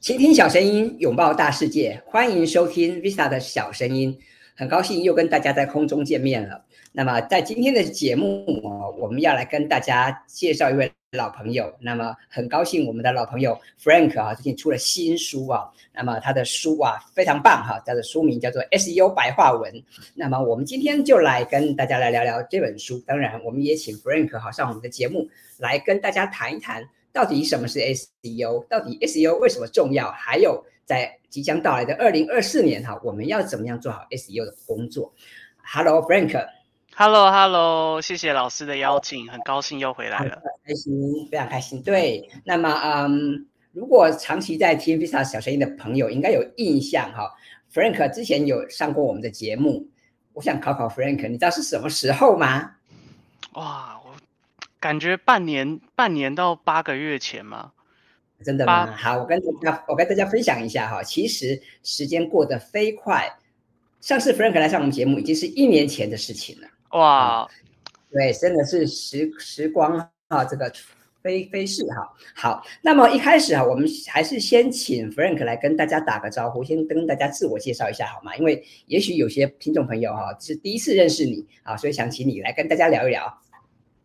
倾听小声音，拥抱大世界，欢迎收听 Vista 的小声音。很高兴又跟大家在空中见面了。那么在今天的节目，我们要来跟大家介绍一位老朋友。那么很高兴我们的老朋友 Frank 啊，最近出了新书啊。那么他的书啊非常棒哈，他的书名叫做 SEO 白话文。那么我们今天就来跟大家来聊聊这本书。当然，我们也请 Frank 好上我们的节目来跟大家谈一谈。到底什么是 SEO？到底 SEO 为什么重要？还有在即将到来的二零二四年哈，我们要怎么样做好 SEO 的工作 Hello，Frank Frank。Hello Hello，谢谢老师的邀请，很高兴又回来了。开心，非常开心。对，那么嗯，如果长期在听 Vista 小声音的朋友，应该有印象哈。Frank 之前有上过我们的节目，我想考考 Frank，你知道是什么时候吗？哇！我感觉半年，半年到八个月前吗？真的吗？好，我跟大家，我跟大家分享一下哈。其实时间过得飞快，上次 Frank 来上我们节目已经是一年前的事情了。哇，嗯、对，真的是时时光啊，这个飞飞逝哈。好，那么一开始啊，我们还是先请 Frank 来跟大家打个招呼，先跟大家自我介绍一下好吗？因为也许有些听众朋友哈是第一次认识你啊，所以想请你来跟大家聊一聊。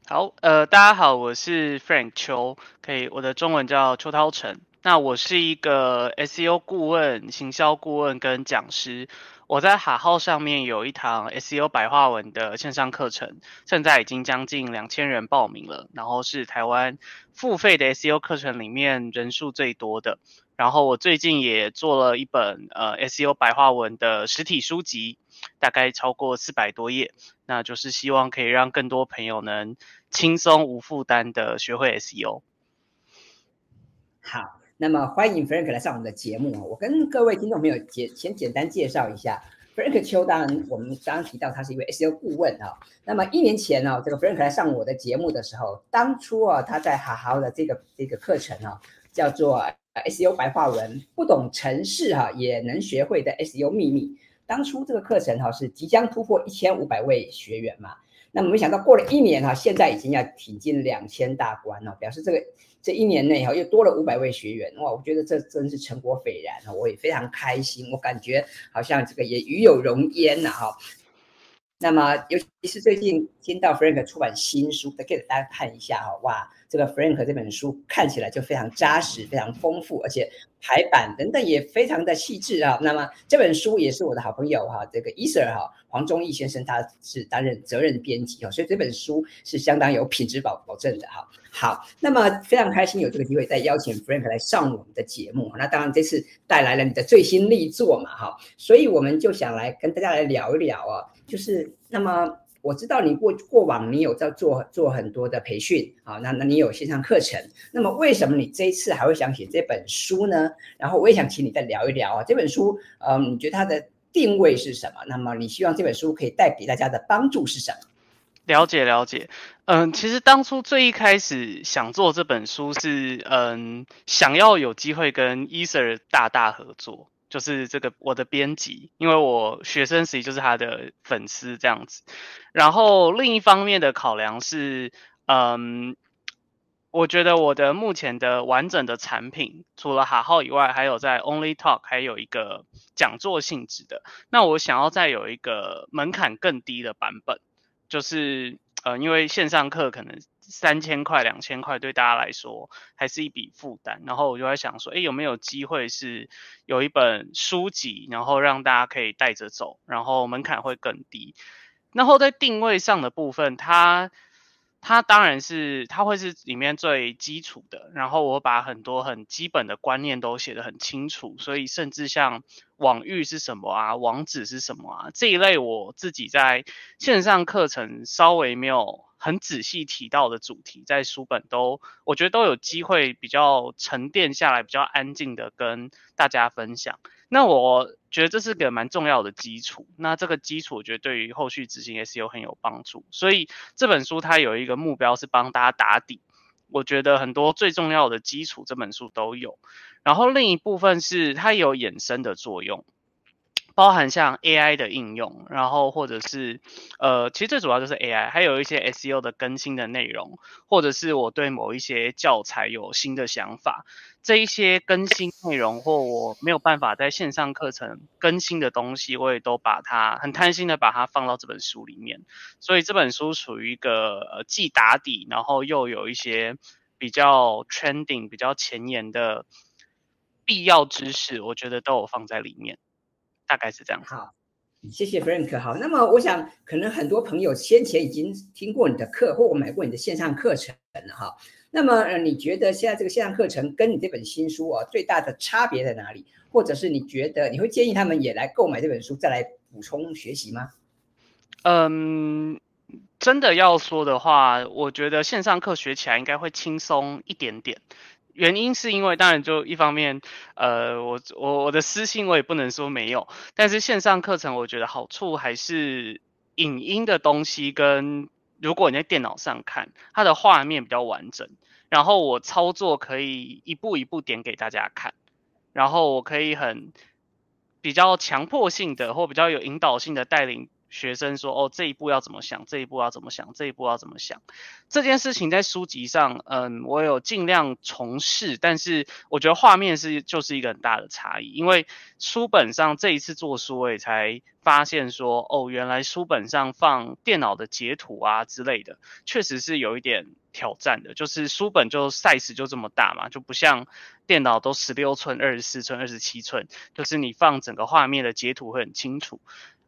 好，呃，大家好，我是 Frank 邱，可以，我的中文叫邱涛成。那我是一个 SEO 顾问、行销顾问跟讲师。我在哈号上面有一堂 SEO 白话文的线上课程，现在已经将近两千人报名了，然后是台湾付费的 SEO 课程里面人数最多的。然后我最近也做了一本呃 SEO 白话文的实体书籍。大概超过四百多页，那就是希望可以让更多朋友能轻松无负担的学会 SEO。好，那么欢迎 Frank 来上我们的节目。我跟各位听众朋友简先简单介绍一下，Frank 邱，当然我们刚刚提到他是一位 SEO 顾问啊。那么一年前呢，这个 Frank 来上我的节目的时候，当初啊他在好好的这个这个课程啊，叫做 SEO 白话文，不懂程式哈也能学会的 SEO 秘密。当初这个课程哈是即将突破一千五百位学员嘛，那么没想到过了一年哈，现在已经要挺进两千大关了，表示这个这一年内哈又多了五百位学员哇，我觉得这真是成果斐然啊，我也非常开心，我感觉好像这个也与有荣焉呐哈。那么尤其实最近听到 Frank 出版新书，再给大家看一下哈，哇。这个 Frank 这本书看起来就非常扎实、非常丰富，而且排版等等也非常的细致啊。那么这本书也是我的好朋友哈，这个 Easer 哈黄忠义先生他是担任责任编辑哈，所以这本书是相当有品质保保证的哈。好，那么非常开心有这个机会再邀请 Frank 来上我们的节目。那当然这次带来了你的最新力作嘛哈，所以我们就想来跟大家来聊一聊啊，就是那么。我知道你过过往你有在做做很多的培训啊，那那你有线上课程，那么为什么你这一次还会想写这本书呢？然后我也想请你再聊一聊啊，这本书，嗯，你觉得它的定位是什么？那么你希望这本书可以带给大家的帮助是什么？了解了解，嗯，其实当初最一开始想做这本书是，嗯，想要有机会跟 Easer 大大合作。就是这个我的编辑，因为我学生时期就是他的粉丝这样子。然后另一方面的考量是，嗯，我觉得我的目前的完整的产品，除了哈号以外，还有在 Only Talk 还有一个讲座性质的。那我想要再有一个门槛更低的版本，就是呃，因为线上课可能。三千块、两千块对大家来说还是一笔负担，然后我就在想说，诶，有没有机会是有一本书籍，然后让大家可以带着走，然后门槛会更低。然后在定位上的部分，它它当然是它会是里面最基础的，然后我把很多很基本的观念都写得很清楚，所以甚至像网域是什么啊，网址是什么啊这一类，我自己在线上课程稍微没有。很仔细提到的主题，在书本都，我觉得都有机会比较沉淀下来，比较安静的跟大家分享。那我觉得这是个蛮重要的基础。那这个基础，我觉得对于后续执行也是有很有帮助。所以这本书它有一个目标是帮大家打底。我觉得很多最重要的基础，这本书都有。然后另一部分是它有衍生的作用。包含像 AI 的应用，然后或者是呃，其实最主要就是 AI，还有一些 SEO 的更新的内容，或者是我对某一些教材有新的想法，这一些更新内容或我没有办法在线上课程更新的东西，我也都把它很贪心的把它放到这本书里面，所以这本书属于一个呃既打底，然后又有一些比较 trending、比较前沿的必要知识，我觉得都有放在里面。大概是这样。好，谢谢 Frank。好，那么我想，可能很多朋友先前已经听过你的课，或我买过你的线上课程了哈。那么，呃，你觉得现在这个线上课程跟你这本新书啊，最大的差别在哪里？或者是你觉得你会建议他们也来购买这本书，再来补充学习吗？嗯，真的要说的话，我觉得线上课学起来应该会轻松一点点。原因是因为，当然就一方面，呃，我我我的私信我也不能说没有，但是线上课程我觉得好处还是影音的东西跟如果你在电脑上看，它的画面比较完整，然后我操作可以一步一步点给大家看，然后我可以很比较强迫性的或比较有引导性的带领。学生说：“哦，这一步要怎么想？这一步要怎么想？这一步要怎么想？这件事情在书籍上，嗯，我有尽量从事，但是我觉得画面是就是一个很大的差异。因为书本上这一次做书，我也才发现说，哦，原来书本上放电脑的截图啊之类的，确实是有一点挑战的。就是书本就 size 就这么大嘛，就不像电脑都十六寸、二十四寸、二十七寸，就是你放整个画面的截图会很清楚。”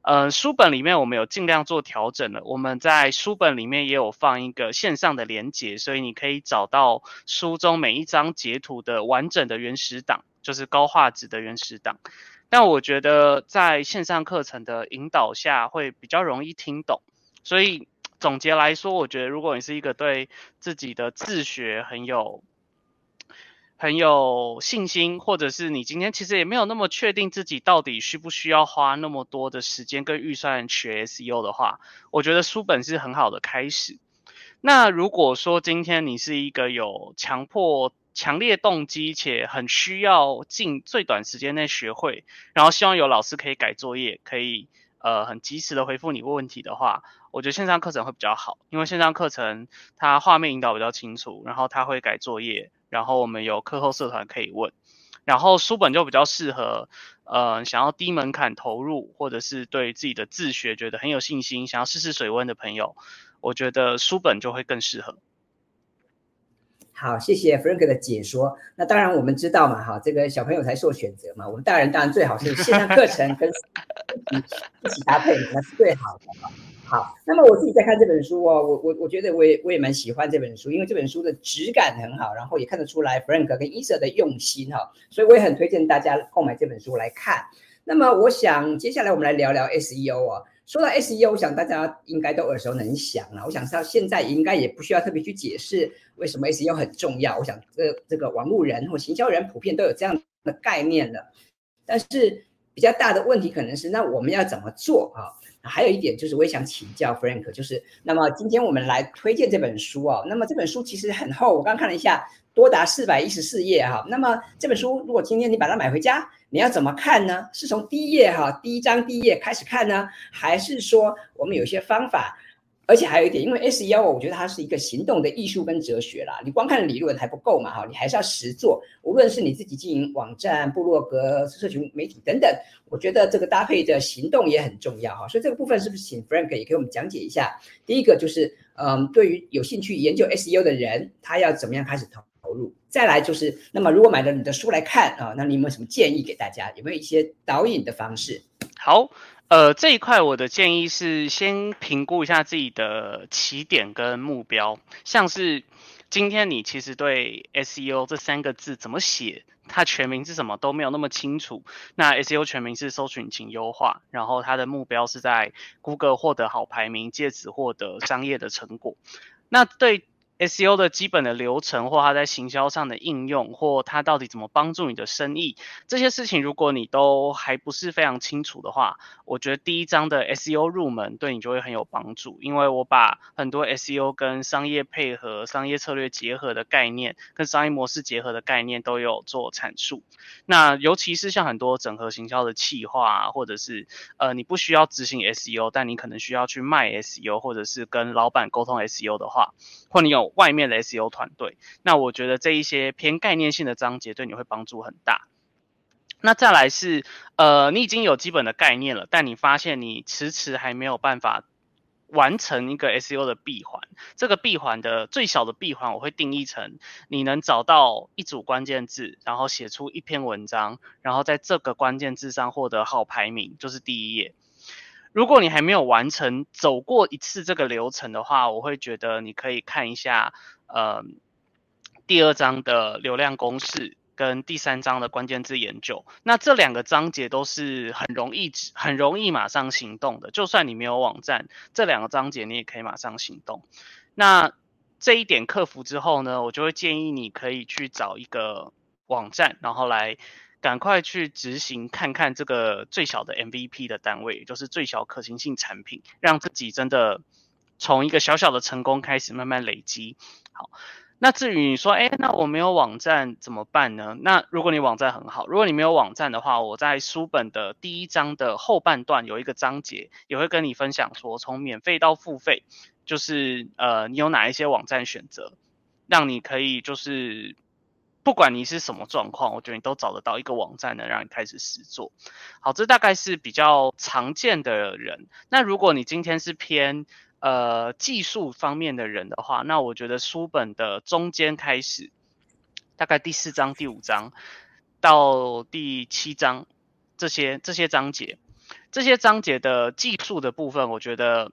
呃，书本里面我们有尽量做调整了。我们在书本里面也有放一个线上的连接，所以你可以找到书中每一张截图的完整的原始档，就是高画质的原始档。但我觉得在线上课程的引导下会比较容易听懂。所以总结来说，我觉得如果你是一个对自己的自学很有很有信心，或者是你今天其实也没有那么确定自己到底需不需要花那么多的时间跟预算学 SEO 的话，我觉得书本是很好的开始。那如果说今天你是一个有强迫、强烈动机且很需要尽最短时间内学会，然后希望有老师可以改作业，可以呃很及时的回复你问问题的话，我觉得线上课程会比较好，因为线上课程它画面引导比较清楚，然后它会改作业。然后我们有课后社团可以问，然后书本就比较适合，呃，想要低门槛投入，或者是对自己的自学觉得很有信心，想要试试水温的朋友，我觉得书本就会更适合。好，谢谢 Frank 的解说。那当然我们知道嘛，哈，这个小朋友才做选择嘛，我们大人当然最好是线上课程跟 一起搭配，那是最好的。好，那么我自己在看这本书哦，我我我觉得我也我也蛮喜欢这本书，因为这本书的质感很好，然后也看得出来 Frank 跟 Isa 的用心哈，所以我也很推荐大家购买这本书来看。那么我想接下来我们来聊聊 SEO 啊，说到 SEO，我想大家应该都耳熟能详了。我想到现在应该也不需要特别去解释为什么 SEO 很重要。我想这这个网络人或行销人普遍都有这样的概念了，但是比较大的问题可能是那我们要怎么做啊？还有一点就是，我也想请教 Frank，就是那么今天我们来推荐这本书哦。那么这本书其实很厚，我刚看了一下，多达四百一十四页哈。那么这本书如果今天你把它买回家，你要怎么看呢？是从第一页哈，第一章第一页开始看呢，还是说我们有一些方法？而且还有一点，因为 SEO，我觉得它是一个行动的艺术跟哲学啦。你光看理论还不够嘛，哈，你还是要实做。无论是你自己经营网站、部落格、社群媒体等等，我觉得这个搭配的行动也很重要哈。所以这个部分是不是请 Frank 也给我们讲解一下？第一个就是，嗯，对于有兴趣研究 SEO 的人，他要怎么样开始投投入？再来就是，那么如果买了你的书来看啊，那你有没有什么建议给大家？有没有一些导引的方式？好。呃，这一块我的建议是先评估一下自己的起点跟目标，像是今天你其实对 SEO 这三个字怎么写，它全名是什么都没有那么清楚。那 SEO 全名是搜寻引擎优化，然后它的目标是在 Google 获得好排名，借此获得商业的成果。那对 SEO 的基本的流程，或它在行销上的应用，或它到底怎么帮助你的生意，这些事情如果你都还不是非常清楚的话，我觉得第一章的 SEO 入门对你就会很有帮助。因为我把很多 SEO 跟商业配合、商业策略结合的概念，跟商业模式结合的概念都有做阐述。那尤其是像很多整合行销的企划啊，或者是呃你不需要执行 SEO，但你可能需要去卖 SEO，或者是跟老板沟通 SEO 的话，或你有外面的 SEO 团队，那我觉得这一些偏概念性的章节对你会帮助很大。那再来是，呃，你已经有基本的概念了，但你发现你迟迟还没有办法完成一个 SEO 的闭环。这个闭环的最小的闭环，我会定义成你能找到一组关键字，然后写出一篇文章，然后在这个关键字上获得好排名，就是第一页。如果你还没有完成走过一次这个流程的话，我会觉得你可以看一下，呃，第二章的流量公式跟第三章的关键字研究。那这两个章节都是很容易、很容易马上行动的。就算你没有网站，这两个章节你也可以马上行动。那这一点克服之后呢，我就会建议你可以去找一个网站，然后来。赶快去执行，看看这个最小的 MVP 的单位，就是最小可行性产品，让自己真的从一个小小的成功开始慢慢累积。好，那至于你说，哎，那我没有网站怎么办呢？那如果你网站很好，如果你没有网站的话，我在书本的第一章的后半段有一个章节，也会跟你分享说，从免费到付费，就是呃，你有哪一些网站选择，让你可以就是。不管你是什么状况，我觉得你都找得到一个网站能让你开始实作。好，这大概是比较常见的人。那如果你今天是偏呃技术方面的人的话，那我觉得书本的中间开始，大概第四章、第五章到第七章这些这些章节，这些章节的技术的部分，我觉得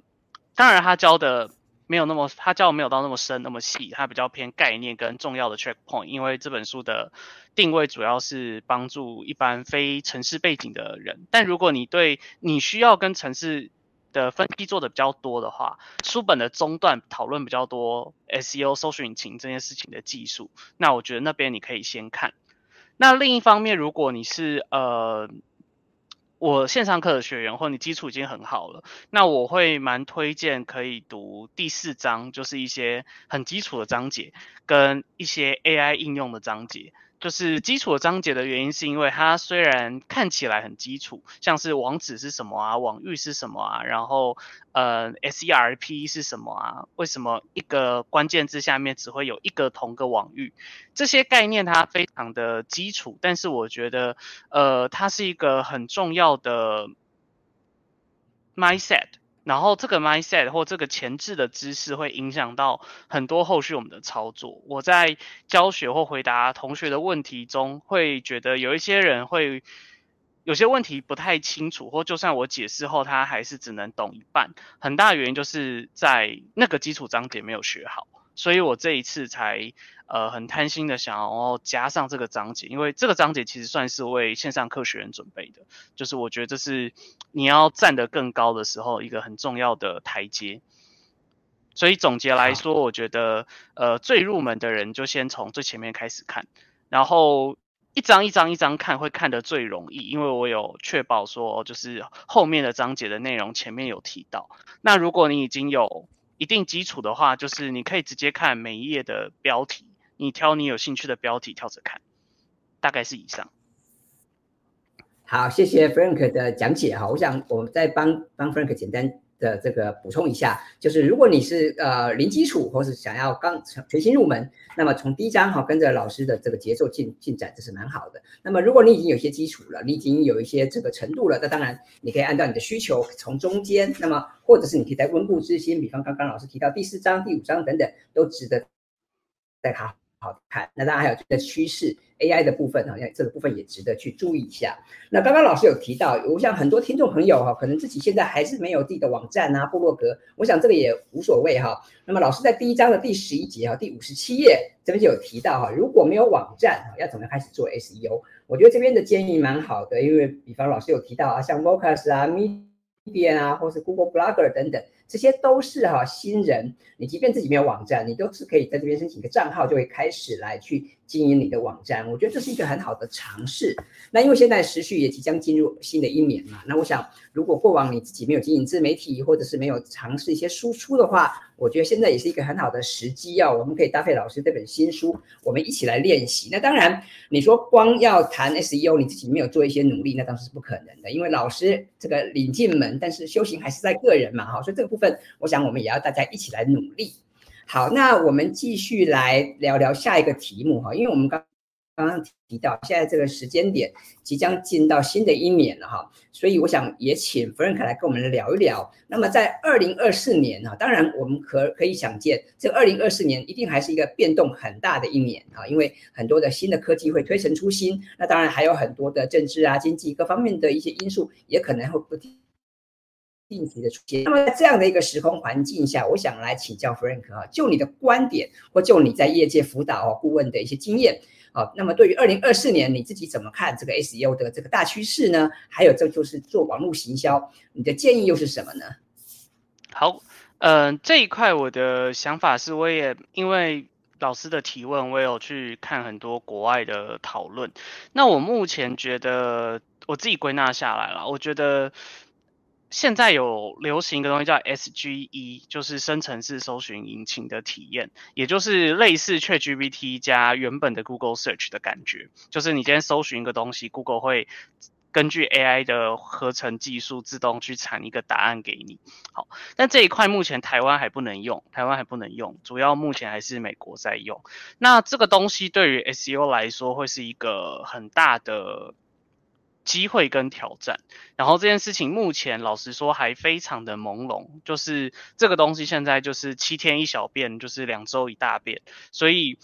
当然他教的。没有那么，他教没有到那么深那么细，他比较偏概念跟重要的 check point。因为这本书的定位主要是帮助一般非城市背景的人，但如果你对你需要跟城市的分析做的比较多的话，书本的中段讨论比较多 SEO 搜索引擎这件事情的技术，那我觉得那边你可以先看。那另一方面，如果你是呃。我线上课的学员，或你基础已经很好了，那我会蛮推荐可以读第四章，就是一些很基础的章节，跟一些 AI 应用的章节。就是基础的章节的原因，是因为它虽然看起来很基础，像是网址是什么啊，网域是什么啊，然后呃 SERP 是什么啊，为什么一个关键字下面只会有一个同个网域，这些概念它非常的基础，但是我觉得呃它是一个很重要的 mindset。然后这个 mindset 或这个前置的知识会影响到很多后续我们的操作。我在教学或回答同学的问题中，会觉得有一些人会有些问题不太清楚，或就算我解释后，他还是只能懂一半。很大原因就是在那个基础章节没有学好。所以我这一次才呃很贪心的想要加上这个章节，因为这个章节其实算是为线上课学员准备的，就是我觉得这是你要站得更高的时候一个很重要的台阶。所以总结来说，我觉得呃最入门的人就先从最前面开始看，然后一章一章一章看会看得最容易，因为我有确保说就是后面的章节的内容前面有提到。那如果你已经有一定基础的话，就是你可以直接看每一页的标题，你挑你有兴趣的标题跳着看，大概是以上。好，谢谢 Frank 的讲解哈，我想我再帮帮 Frank 简单的这个补充一下，就是如果你是呃零基础，或是想要刚全新入门，那么从第一章哈跟着老师的这个节奏进进展，这是蛮好的。那么如果你已经有些基础了，你已经有一些这个程度了，那当然你可以按照你的需求从中间，那么或者是你可以在温故知新，比方刚刚老师提到第四章、第五章等等，都值得再考。好看，那当然还有这个趋势 AI 的部分，好像这个部分也值得去注意一下。那刚刚老师有提到，我想很多听众朋友哈，可能自己现在还是没有自己的网站啊、部落格，我想这个也无所谓哈。那么老师在第一章的第十一节哈，第五十七页这边就有提到哈，如果没有网站，要怎么开始做 SEO？我觉得这边的建议蛮好的，因为比方老师有提到啊，像 Vocus 啊、边啊，或是 Google Blogger 等等，这些都是哈、新人。你即便自己没有网站，你都是可以在这边申请一个账号，就会开始来去经营你的网站。我觉得这是一个很好的尝试。那因为现在时序也即将进入新的一年嘛，那我想如果过往你自己没有经营自媒体，或者是没有尝试一些输出的话，我觉得现在也是一个很好的时机哦。我们可以搭配老师这本新书，我们一起来练习。那当然，你说光要谈 SEO，你自己没有做一些努力，那当然是不可能的。因为老师这个领进门，但是修行还是在个人嘛，哈。所以这个部分，我想我们也要大家一起来努力。好，那我们继续来聊聊下一个题目哈，因为我们刚刚刚提到现在这个时间点即将进到新的一年了哈，所以我想也请 Frank 来跟我们聊一聊。那么在二零二四年啊，当然我们可可以想见，这二零二四年一定还是一个变动很大的一年啊，因为很多的新的科技会推陈出新，那当然还有很多的政治啊、经济各方面的一些因素也可能会不停。定期的出现。那么在这样的一个时空环境下，我想来请教 Frank 啊，就你的观点或就你在业界辅导哦顾问的一些经验啊，那么对于二零二四年你自己怎么看这个 SEO 的这个大趋势呢？还有这就是做网络行销，你的建议又是什么呢？好，嗯、呃，这一块我的想法是，我也因为老师的提问，我有去看很多国外的讨论。那我目前觉得，我自己归纳下来了，我觉得。现在有流行一个东西叫 SGE，就是生成式搜寻引擎的体验，也就是类似 ChatGPT 加原本的 Google Search 的感觉。就是你今天搜寻一个东西，Google 会根据 AI 的合成技术自动去产一个答案给你。好，但这一块目前台湾还不能用，台湾还不能用，主要目前还是美国在用。那这个东西对于 SEO 来说会是一个很大的。机会跟挑战，然后这件事情目前老实说还非常的朦胧，就是这个东西现在就是七天一小变，就是两周一大变，所以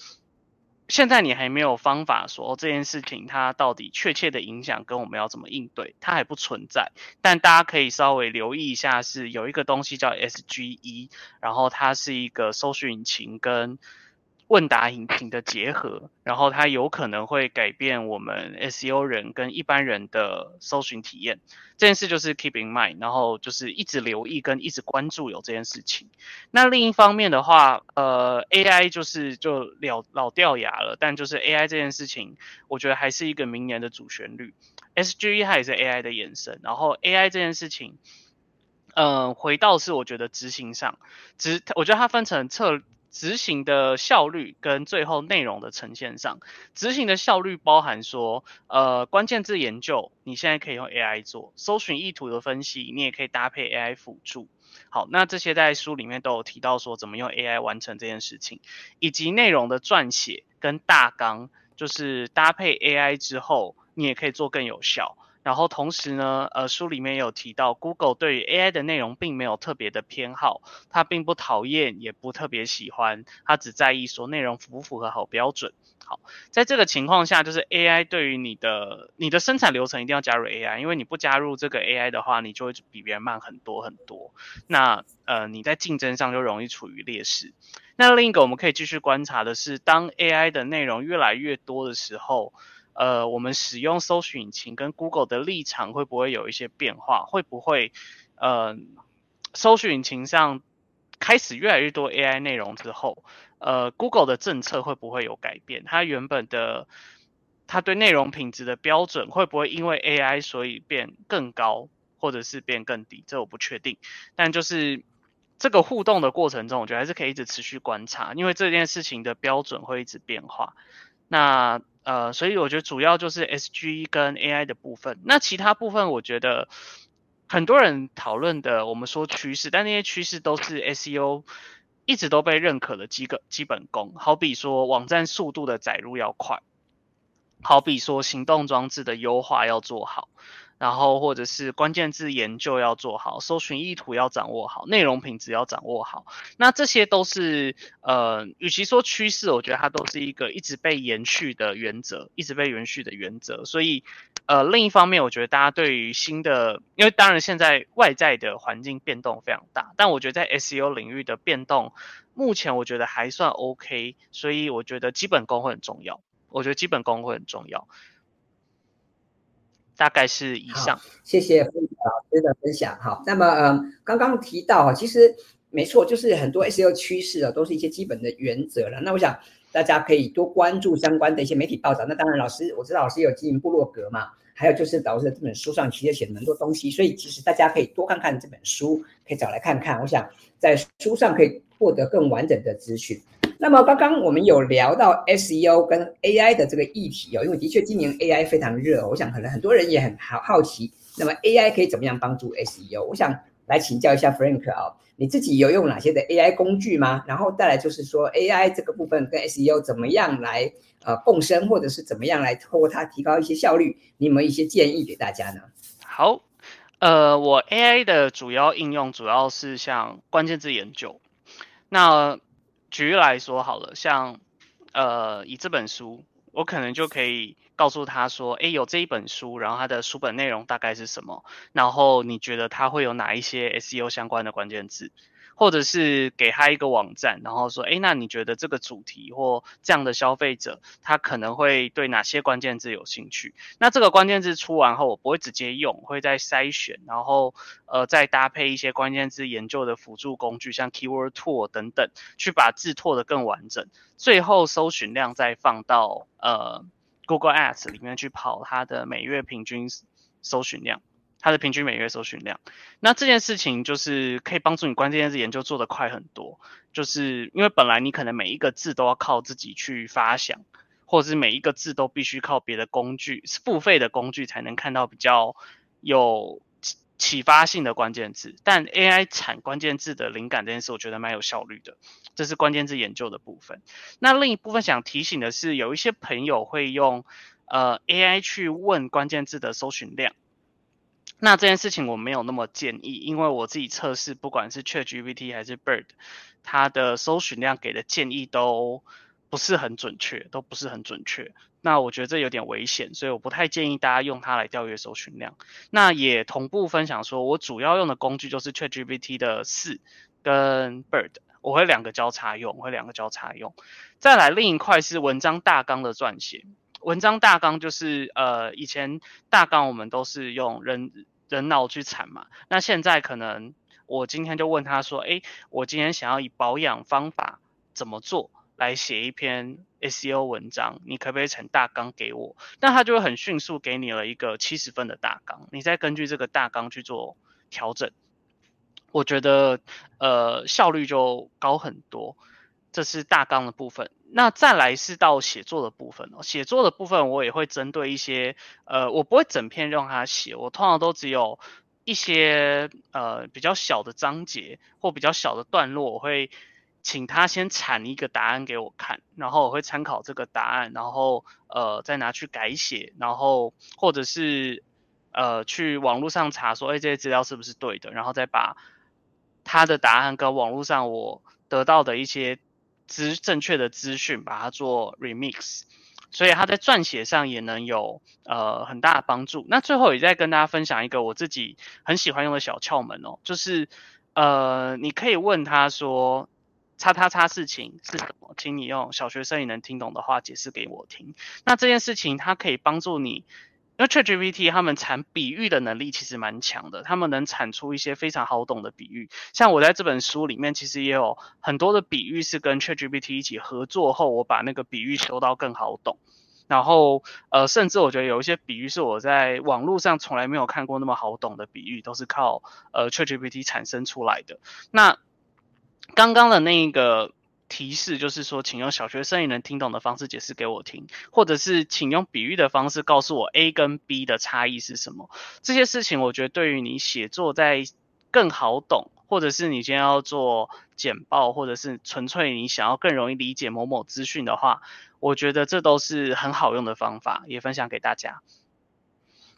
现在你还没有方法说这件事情它到底确切的影响跟我们要怎么应对，它还不存在，但大家可以稍微留意一下，是有一个东西叫 SGE，然后它是一个搜寻引擎跟。问答引擎的结合，然后它有可能会改变我们 SEO 人跟一般人的搜寻体验。这件事就是 keep in mind，然后就是一直留意跟一直关注有这件事情。那另一方面的话，呃，AI 就是就老老掉牙了，但就是 AI 这件事情，我觉得还是一个明年的主旋律。SGE 它也是 AI 的延伸，然后 AI 这件事情，嗯、回到是我觉得执行上，执我觉得它分成策。执行的效率跟最后内容的呈现上，执行的效率包含说，呃，关键字研究你现在可以用 AI 做，搜寻意图的分析你也可以搭配 AI 辅助。好，那这些在书里面都有提到说怎么用 AI 完成这件事情，以及内容的撰写跟大纲，就是搭配 AI 之后，你也可以做更有效。然后同时呢，呃，书里面有提到，Google 对于 AI 的内容并没有特别的偏好，它并不讨厌，也不特别喜欢，它只在意说内容符不符合好标准。好，在这个情况下，就是 AI 对于你的你的生产流程一定要加入 AI，因为你不加入这个 AI 的话，你就会比别人慢很多很多。那呃，你在竞争上就容易处于劣势。那另一个我们可以继续观察的是，当 AI 的内容越来越多的时候。呃，我们使用搜寻引擎跟 Google 的立场会不会有一些变化？会不会，呃，搜寻引擎上开始越来越多 AI 内容之后，呃，Google 的政策会不会有改变？它原本的，它对内容品质的标准会不会因为 AI 所以变更高，或者是变更低？这我不确定。但就是这个互动的过程中，我觉得还是可以一直持续观察，因为这件事情的标准会一直变化。那。呃，所以我觉得主要就是 S G 跟 AI 的部分。那其他部分，我觉得很多人讨论的，我们说趋势，但那些趋势都是 SEO 一直都被认可的基个基本功。好比说网站速度的载入要快，好比说行动装置的优化要做好。然后或者是关键字研究要做好，搜寻意图要掌握好，内容品质要掌握好。那这些都是呃，与其说趋势，我觉得它都是一个一直被延续的原则，一直被延续的原则。所以呃，另一方面，我觉得大家对于新的，因为当然现在外在的环境变动非常大，但我觉得在 SEO 领域的变动，目前我觉得还算 OK。所以我觉得基本功会很重要，我觉得基本功会很重要。大概是以上。谢谢老师的分享。好，那么嗯，刚刚提到哈其实没错，就是很多 SEO 趋势啊，都是一些基本的原则了。那我想大家可以多关注相关的一些媒体报道。那当然，老师我知道老师有经营部落格嘛，还有就是老师的这本书上其实写了很多东西，所以其实大家可以多看看这本书，可以找来看看。我想在书上可以获得更完整的资讯。那么刚刚我们有聊到 SEO 跟 AI 的这个议题哦，因为的确今年 AI 非常热，我想可能很多人也很好好奇，那么 AI 可以怎么样帮助 SEO？我想来请教一下 Frank 啊，你自己有用哪些的 AI 工具吗？然后再来就是说 AI 这个部分跟 SEO 怎么样来呃共生，或者是怎么样来透过它提高一些效率？你有没有一些建议给大家呢？好，呃，我 AI 的主要应用主要是像关键字研究，那。举例来说好了，像呃以这本书，我可能就可以告诉他说，诶，有这一本书，然后它的书本内容大概是什么，然后你觉得它会有哪一些 SEO 相关的关键字？或者是给他一个网站，然后说，哎，那你觉得这个主题或这样的消费者，他可能会对哪些关键字有兴趣？那这个关键字出完后，我不会直接用，会再筛选，然后呃再搭配一些关键字研究的辅助工具，像 Keyword Tool 等等，去把字拓得更完整。最后搜寻量再放到呃 Google Ads 里面去跑它的每月平均搜寻量。它的平均每月搜寻量，那这件事情就是可以帮助你关键字研究做得快很多，就是因为本来你可能每一个字都要靠自己去发想，或者是每一个字都必须靠别的工具，付费的工具才能看到比较有启发性的关键字。但 AI 产关键字的灵感这件事，我觉得蛮有效率的，这是关键字研究的部分。那另一部分想提醒的是，有一些朋友会用呃 AI 去问关键字的搜寻量。那这件事情我没有那么建议，因为我自己测试，不管是 ChatGPT 还是 Bird，它的搜寻量给的建议都不是很准确，都不是很准确。那我觉得这有点危险，所以我不太建议大家用它来调阅搜寻量。那也同步分享说，我主要用的工具就是 ChatGPT 的四跟 Bird，我会两个交叉用，我会两个交叉用。再来另一块是文章大纲的撰写。文章大纲就是呃，以前大纲我们都是用人人脑去产嘛，那现在可能我今天就问他说，诶，我今天想要以保养方法怎么做来写一篇 SEO 文章，你可不可以产大纲给我？那他就会很迅速给你了一个七十分的大纲，你再根据这个大纲去做调整，我觉得呃效率就高很多。这是大纲的部分，那再来是到写作的部分哦。写作的部分我也会针对一些，呃，我不会整篇让他写，我通常都只有一些呃比较小的章节或比较小的段落，我会请他先产一个答案给我看，然后我会参考这个答案，然后呃再拿去改写，然后或者是呃去网络上查说，哎，这些资料是不是对的，然后再把他的答案跟网络上我得到的一些。资正确的资讯，把它做 remix，所以它在撰写上也能有呃很大的帮助。那最后也再跟大家分享一个我自己很喜欢用的小窍门哦，就是呃你可以问他说，叉叉叉事情是什么，请你用小学生也能听懂的话解释给我听。那这件事情它可以帮助你。因为 ChatGPT 他们产比喻的能力其实蛮强的，他们能产出一些非常好懂的比喻。像我在这本书里面，其实也有很多的比喻是跟 ChatGPT 一起合作后，我把那个比喻修到更好懂。然后，呃，甚至我觉得有一些比喻是我在网络上从来没有看过那么好懂的比喻，都是靠呃 ChatGPT 产生出来的。那刚刚的那个。提示就是说，请用小学生也能听懂的方式解释给我听，或者是请用比喻的方式告诉我 A 跟 B 的差异是什么。这些事情，我觉得对于你写作在更好懂，或者是你今天要做简报，或者是纯粹你想要更容易理解某某资讯的话，我觉得这都是很好用的方法，也分享给大家。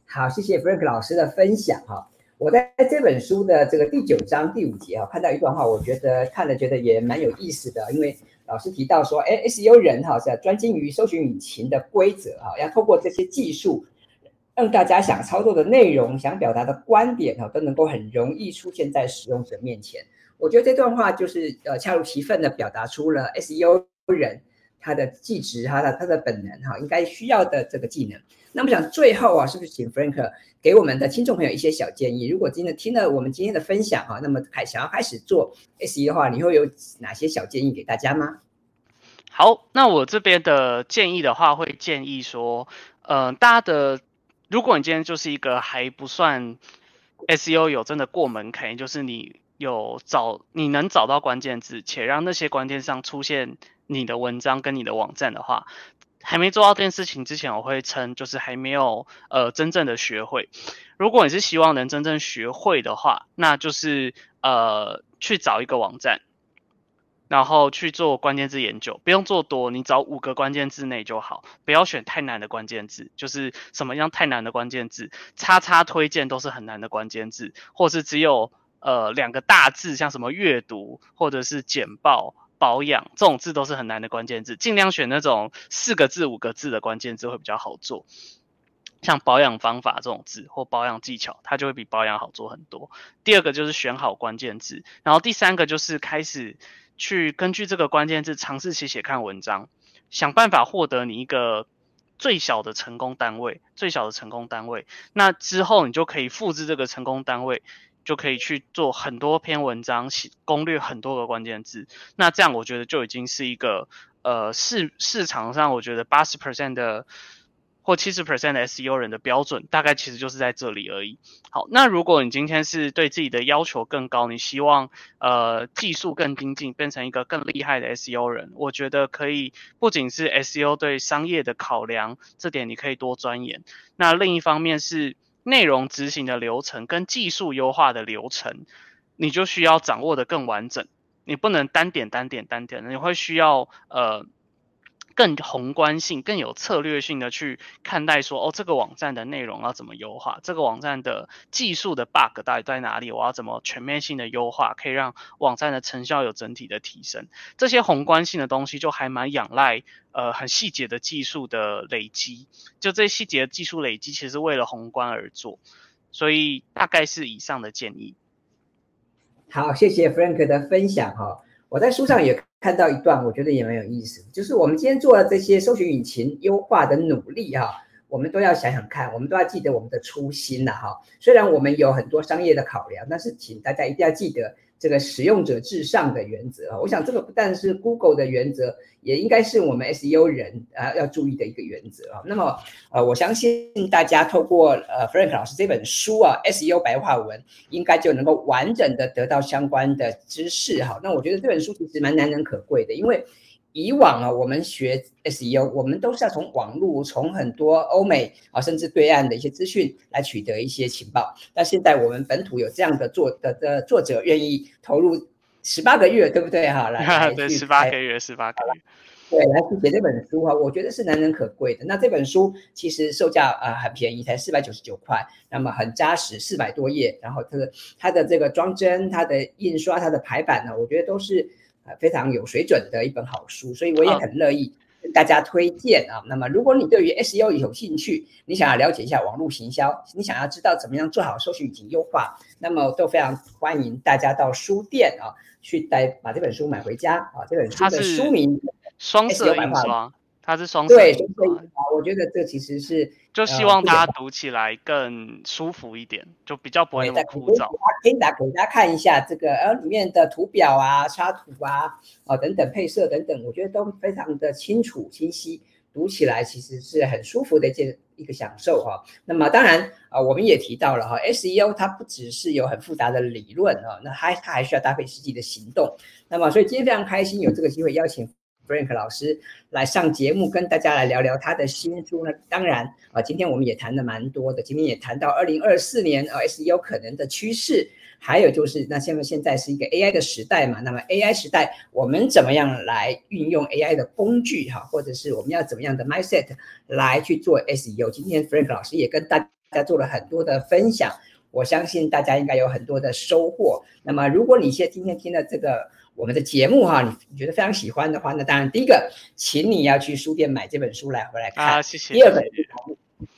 好，谢谢 Frank 老师的分享哈。我在这本书的这个第九章第五节啊，看到一段话，我觉得看了觉得也蛮有意思的。因为老师提到说，哎，SEO 人哈是要专精于搜寻引擎的规则哈，要透过这些技术，让大家想操作的内容、想表达的观点哈，都能够很容易出现在使用者面前。我觉得这段话就是呃恰如其分的表达出了 SEO 人他的技职，他的他的本能哈，应该需要的这个技能。那么想最后啊，是不是请 Frank 给我们的听众朋友一些小建议？如果今天听了我们今天的分享哈，那么开想要开始做 S e 的话，你会有哪些小建议给大家吗？好，那我这边的建议的话，会建议说，呃，大家的，如果你今天就是一个还不算 SEO 有真的过门槛，就是你有找你能找到关键字，且让那些关键上出现你的文章跟你的网站的话。还没做到这件事情之前，我会称就是还没有呃真正的学会。如果你是希望能真正学会的话，那就是呃去找一个网站，然后去做关键字研究，不用做多，你找五个关键字内就好，不要选太难的关键字。就是什么样太难的关键字，叉叉推荐都是很难的关键字，或是只有呃两个大字，像什么阅读或者是简报。保养这种字都是很难的关键字，尽量选那种四个字、五个字的关键字会比较好做。像保养方法这种字或保养技巧，它就会比保养好做很多。第二个就是选好关键字，然后第三个就是开始去根据这个关键字尝试写写看文章，想办法获得你一个最小的成功单位，最小的成功单位。那之后你就可以复制这个成功单位。就可以去做很多篇文章，攻略很多个关键字。那这样我觉得就已经是一个呃市市场上我觉得八十 percent 的或七十 percent 的 SEO 人的标准，大概其实就是在这里而已。好，那如果你今天是对自己的要求更高，你希望呃技术更精进，变成一个更厉害的 SEO 人，我觉得可以不仅是 SEO 对商业的考量，这点你可以多钻研。那另一方面是。内容执行的流程跟技术优化的流程，你就需要掌握的更完整。你不能单点单点单点，你会需要呃更宏观性、更有策略性的去看待说，哦，这个网站的内容要怎么优化，这个网站的技术的 bug 到底在哪里，我要怎么全面性的优化，可以让网站的成效有整体的提升。这些宏观性的东西就还蛮仰赖。呃，很细节的技术的累积，就这些细节的技术累积，其实为了宏观而做，所以大概是以上的建议。好，谢谢 Frank 的分享哈。我在书上也看到一段，我觉得也蛮有意思，就是我们今天做了这些搜寻引擎优化的努力哈，我们都要想想看，我们都要记得我们的初心了哈。虽然我们有很多商业的考量，但是请大家一定要记得。这个使用者至上的原则啊，我想这个不但是 Google 的原则，也应该是我们 SEO 人啊要注意的一个原则啊。那么呃，我相信大家透过呃 Frank 老师这本书啊，SEO 白话文，应该就能够完整的得到相关的知识哈。那我觉得这本书其实蛮难能可贵的，因为。以往啊，我们学 SEO，我们都是要从网络、从很多欧美啊，甚至对岸的一些资讯来取得一些情报。但现在我们本土有这样的作的的作者愿意投入十八个月，对不对哈？来，对，十八个月，十八个月，对，来去写这本书哈，我觉得是难能可贵的。那这本书其实售价啊很便宜，才四百九十九块，那么很扎实，四百多页，然后它的它的这个装帧、它的印刷、它的排版呢，我觉得都是。非常有水准的一本好书，所以我也很乐意跟大家推荐啊。那么，如果你对于 SEO 有兴趣，你想要了解一下网络行销，你想要知道怎么样做好搜索引擎优化，那么都非常欢迎大家到书店啊去带把这本书买回家啊。这本书的书名双色印刷。它是双色印刷，对，我觉得这其实是就希望大家读起来更舒服一点，就比较不会那么枯燥。可以打给大家看一下这个呃里面的图表啊、插图啊、啊等等配色等等，我觉得都非常的清楚清晰，读起来其实是很舒服的一件一个享受哈。那么当然啊，我们也提到了哈，SEO 它不只是有很复杂的理论啊，那还它还需要搭配实际的行动。那么所以今天非常开心有这个机会邀请。Frank 老师来上节目，跟大家来聊聊他的新书呢。当然啊，今天我们也谈的蛮多的。今天也谈到二零二四年啊，SEO 可能的趋势，还有就是那现在现在是一个 AI 的时代嘛。那么 AI 时代，我们怎么样来运用 AI 的工具哈，或者是我们要怎么样的 mindset 来去做 SEO？今天 Frank 老师也跟大家做了很多的分享，我相信大家应该有很多的收获。那么如果你现在今天听的这个。我们的节目哈，你觉得非常喜欢的话，那当然第一个，请你要去书店买这本书来回来看。啊，谢谢。第二个，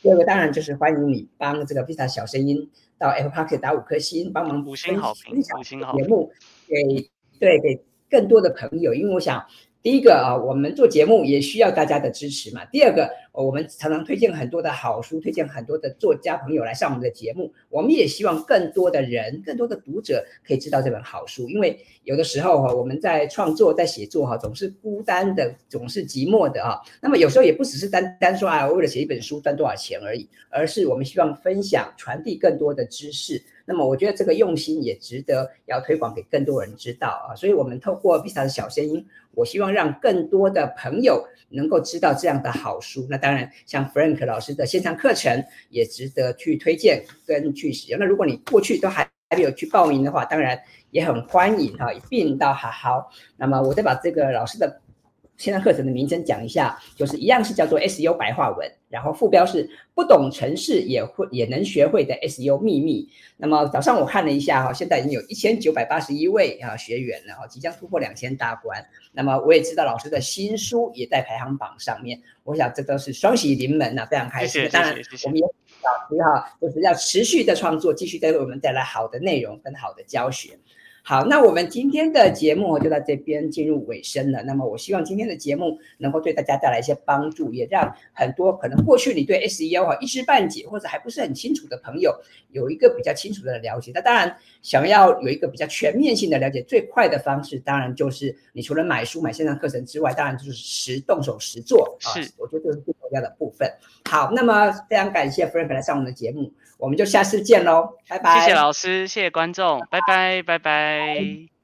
第二个当然就是欢迎你帮这个 Vista 小声音到 Apple Podcast 打五颗星，帮忙五星好评，分享节目给对给更多的朋友，因为我想第一个啊，我们做节目也需要大家的支持嘛。第二个，我们常常推荐很多的好书，推荐很多的作家朋友来上我们的节目。我们也希望更多的人、更多的读者可以知道这本好书，因为有的时候哈，我们在创作、在写作哈，总是孤单的，总是寂寞的啊。那么有时候也不只是单单说啊，为了写一本书赚多少钱而已，而是我们希望分享、传递更多的知识。那么我觉得这个用心也值得要推广给更多人知道啊，所以我们透过 Visa 的小声音，我希望让更多的朋友能够知道这样的好书。那当然，像 Frank 老师的线上课程也值得去推荐跟去使用。那如果你过去都还还没有去报名的话，当然也很欢迎哈，一并到好好。那么我再把这个老师的。线上课程的名称讲一下，就是一样是叫做 SEO 白话文，然后副标是不懂城市也会也能学会的 SEO 秘密。那么早上我看了一下哈，现在已经有一千九百八十一位啊学员了，即将突破两千大关。那么我也知道老师的新书也在排行榜上面，我想这都是双喜临门呐，非常开心。当然，我们也老师哈，就是要持续的创作，继续带给我们带来好的内容跟好的教学。好，那我们今天的节目就到这边进入尾声了。那么，我希望今天的节目能够对大家带来一些帮助，也让很多可能过去你对 SEO 哈一知半解或者还不是很清楚的朋友有一个比较清楚的了解。那当然，想要有一个比较全面性的了解，最快的方式当然就是你除了买书、买线上课程之外，当然就是实动手实做啊。是，我觉得这是最重要的部分。好，那么非常感谢 Frank 来上我们的节目。我们就下次见喽，拜拜！谢谢老师，谢谢观众，拜拜，拜拜。拜拜。